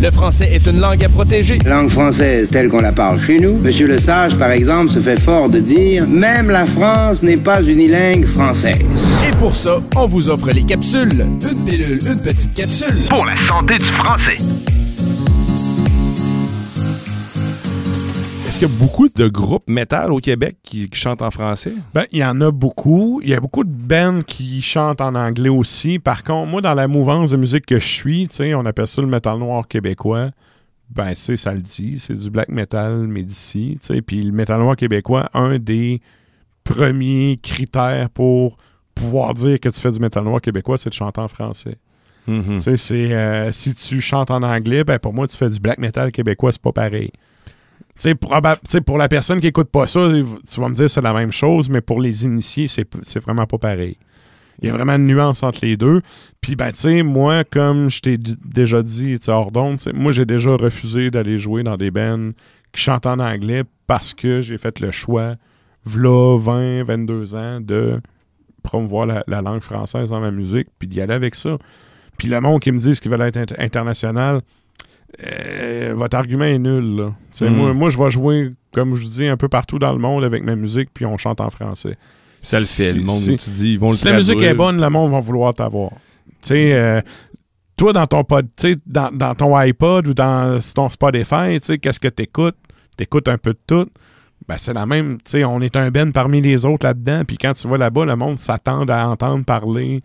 Le français est une langue à protéger. Langue française telle qu'on la parle chez nous. Monsieur Le Sage, par exemple, se fait fort de dire Même la France n'est pas unilingue française. Et pour ça, on vous offre les capsules. Une pilule, une petite capsule. Pour la santé du français. Est-ce qu'il y a beaucoup de groupes métal au Québec qui, qui chantent en français? Ben, il y en a beaucoup. Il y a beaucoup de bands qui chantent en anglais aussi. Par contre, moi, dans la mouvance de musique que je suis, on appelle ça le métal noir québécois. Ben, c'est ça le dit, c'est du black metal tu sais. Puis le métal noir québécois, un des premiers critères pour pouvoir dire que tu fais du métal noir québécois, c'est de chanter en français. Mhm. Tu sais, c'est euh, si tu chantes en anglais, ben pour moi, tu fais du black metal québécois, c'est pas pareil. Pour la personne qui écoute pas ça, tu vas me dire que c'est la même chose, mais pour les initiés, c'est vraiment pas pareil. Il y a vraiment une nuance entre les deux. Puis, ben, tu sais, moi, comme je t'ai déjà dit, tu hors d'onde, moi, j'ai déjà refusé d'aller jouer dans des bands qui chantent en anglais parce que j'ai fait le choix, v'là 20, 22 ans, de promouvoir la, la langue française dans ma musique, puis d'y aller avec ça. Puis le monde qui me dit qu'ils veulent être int- international, euh, votre argument est nul. Là. Tu sais, Mm. Moi, moi je vais jouer, comme je vous dis, un peu partout dans le monde avec ma musique, puis on chante en français. Ça le fait. Le monde, Si- tu dis, ils vont le si la musique est bonne, le monde va vouloir t'avoir. Tu sais, euh, toi, dans ton pod, tu sais, dans, dans ton iPod ou dans ton Spotify, qu'est-ce que t'écoutes? T'écoutes un peu de tout. Ben, c'est la même, tu sais, on est un ben parmi les autres là-dedans, puis quand tu vas là-bas, le monde s'attend à entendre parler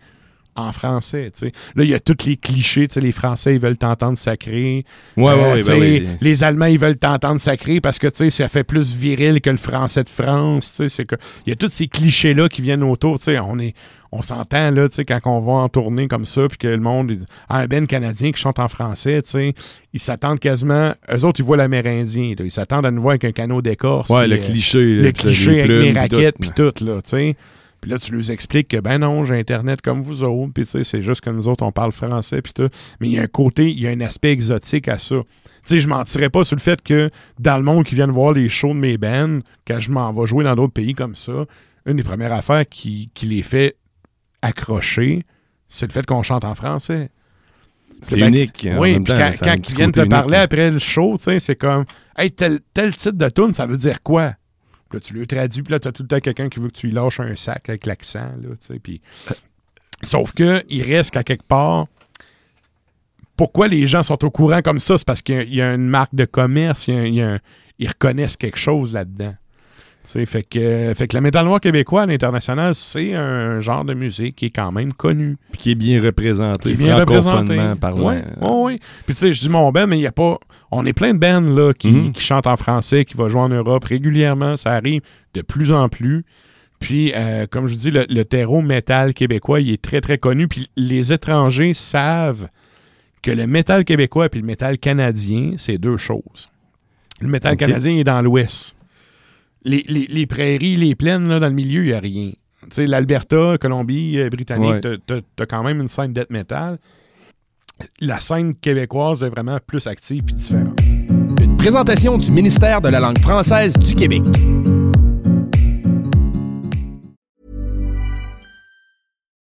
en français, tu sais. Là, il y a tous les clichés, tu sais, les Français, ils veulent t'entendre sacrer. Ouais, ouais, Euh, ouais, ben oui. Les Allemands, ils veulent t'entendre sacrer parce que, tu sais, ça fait plus viril que le français de France, tu sais. c'est que- Il y a tous ces clichés-là qui viennent autour, tu sais. On est... On s'entend, là, tu sais, quand on va en tournée comme ça, puis que le monde, il ah, un ben canadien qui chante en français, tu sais, ils s'attendent quasiment, eux autres, ils voient l'Amérindien, ils s'attendent à nous voir avec un canot d'écorce. Ouais, le euh, cliché. le là, cliché avec les raquettes, puis tout, là, tu sais. Puis là, tu leur expliques que, ben non, j'ai Internet comme vous autres, puis tu sais, c'est juste que nous autres, on parle français, puis tout. Mais il y a un côté, il y a un aspect exotique à ça. Tu sais, je mentirais pas sur le fait que dans le monde qui viennent voir les shows de mes bands, quand je m'en vais jouer dans d'autres pays comme ça, une des premières affaires qui, qui les fait accrocher, c'est le fait qu'on chante en français. C'est unique. en Oui, puis quand, ils viennent te parler là. après le show, tu sais, c'est comme Hey, tel, tel titre de tune, ça veut dire quoi? Puis là, tu le traduis, puis là, tu as tout le temps quelqu'un qui veut que tu lui lâches un sac avec l'accent, là, tu sais, puis... Sauf que, il reste qu'à quelque part, pourquoi les gens sont au courant comme ça? C'est parce qu'il y a- il y, a une marque de commerce, il y a un- il y a un- ils reconnaissent quelque chose là-dedans. Fait que, fait que le métal noir québécois à l'international, c'est un genre de musique qui est quand même connu. Puis qui est bien représenté. Qui est bien représenté. parlant. Oui, oui. Puis tu sais, je dis mon band, mais il y a pas. On est plein de bands là, qui, Mhm. qui chantent en français, qui vont jouer en Europe régulièrement. Ça arrive de plus en plus. Puis, euh, comme je vous dis, le, le terreau métal québécois, il est très, très connu. Puis les étrangers savent que le métal québécois et le métal canadien, c'est deux choses. Le métal canadien il est dans l'ouest. Les, les- les prairies, les plaines, là, dans le milieu, il n'y a rien. Tu sais, l'Alberta, Colombie, euh, Britannique, Ouais. t'as- t'as t'as quand même une scène death metal. La scène québécoise est vraiment plus active et différente. Une présentation du ministère de la langue française du Québec.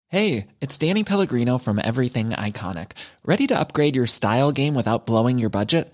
Hey, it's Danny Pellegrino from Everything Iconic. Ready to upgrade your style game without blowing your budget?